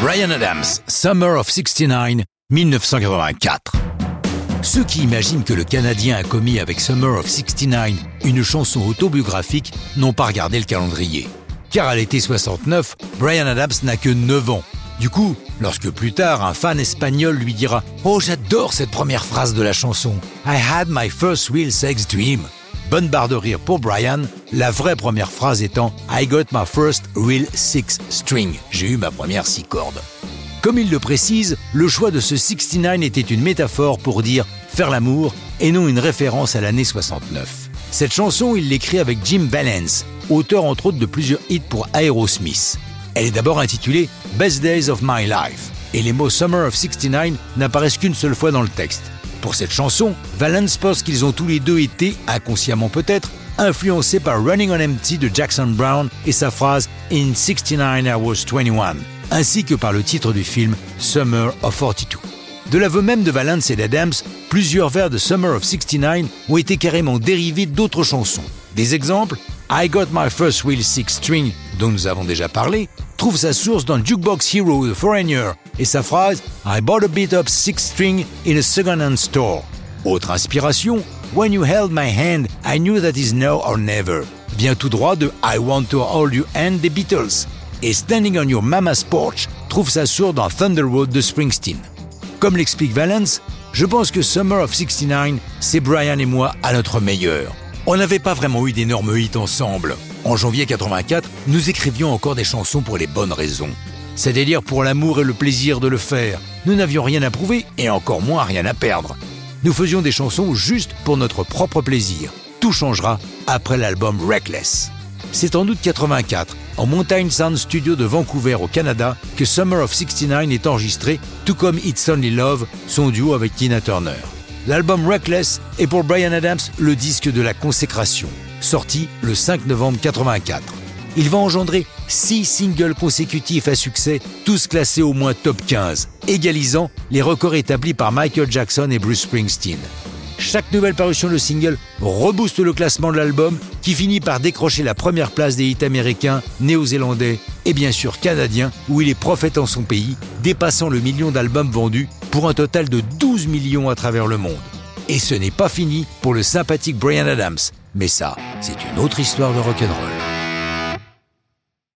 Brian Adams, Summer of 69, 1984. Ceux qui imaginent que le Canadien a commis avec Summer of 69 une chanson autobiographique n'ont pas regardé le calendrier. Car à l'été 69, Brian Adams n'a que 9 ans. Du coup, lorsque plus tard un fan espagnol lui dira Oh j'adore cette première phrase de la chanson I had my first real sex dream Bonne barre de rire pour Brian, la vraie première phrase étant I got my first real six string. J'ai eu ma première six cordes. Comme il le précise, le choix de ce 69 était une métaphore pour dire faire l'amour et non une référence à l'année 69. Cette chanson, il l'écrit avec Jim Valence, auteur entre autres de plusieurs hits pour Aerosmith. Elle est d'abord intitulée Best Days of My Life et les mots Summer of 69 n'apparaissent qu'une seule fois dans le texte. Pour cette chanson, Valence pense qu'ils ont tous les deux été, inconsciemment peut-être, influencés par Running on Empty de Jackson Brown et sa phrase In 69 I was 21, ainsi que par le titre du film Summer of 42. De l'aveu même de Valence et d'Adams, plusieurs vers de Summer of 69 ont été carrément dérivés d'autres chansons. Des exemples I Got My First Real Six String, dont nous avons déjà parlé, trouve sa source dans Jukebox Hero The Foreigner et sa phrase I bought a bit of six string in a second-hand store. Autre inspiration, When you held my hand, I knew that is now or never vient tout droit de I want to hold your hand des Beatles. Et Standing on Your Mama's Porch trouve sa source dans Thunder Road de Springsteen. Comme l'explique Valence, je pense que Summer of 69, c'est Brian et moi à notre meilleur. On n'avait pas vraiment eu d'énormes hits ensemble. En janvier 84, nous écrivions encore des chansons pour les bonnes raisons. C'est-à-dire pour l'amour et le plaisir de le faire. Nous n'avions rien à prouver et encore moins rien à perdre. Nous faisions des chansons juste pour notre propre plaisir. Tout changera après l'album Reckless. C'est en août 84, en Mountain Sound Studio de Vancouver au Canada, que Summer of 69 est enregistré, tout comme It's Only Love, son duo avec Tina Turner. L'album Reckless est pour Brian Adams le disque de la consécration, sorti le 5 novembre 84. Il va engendrer six singles consécutifs à succès, tous classés au moins top 15, égalisant les records établis par Michael Jackson et Bruce Springsteen. Chaque nouvelle parution de single rebooste le classement de l'album qui finit par décrocher la première place des hits américains, néo-zélandais et bien sûr canadiens où il est prophète en son pays, dépassant le million d'albums vendus pour un total de 12 millions à travers le monde. Et ce n'est pas fini pour le sympathique Brian Adams, mais ça, c'est une autre histoire de rock'n'roll.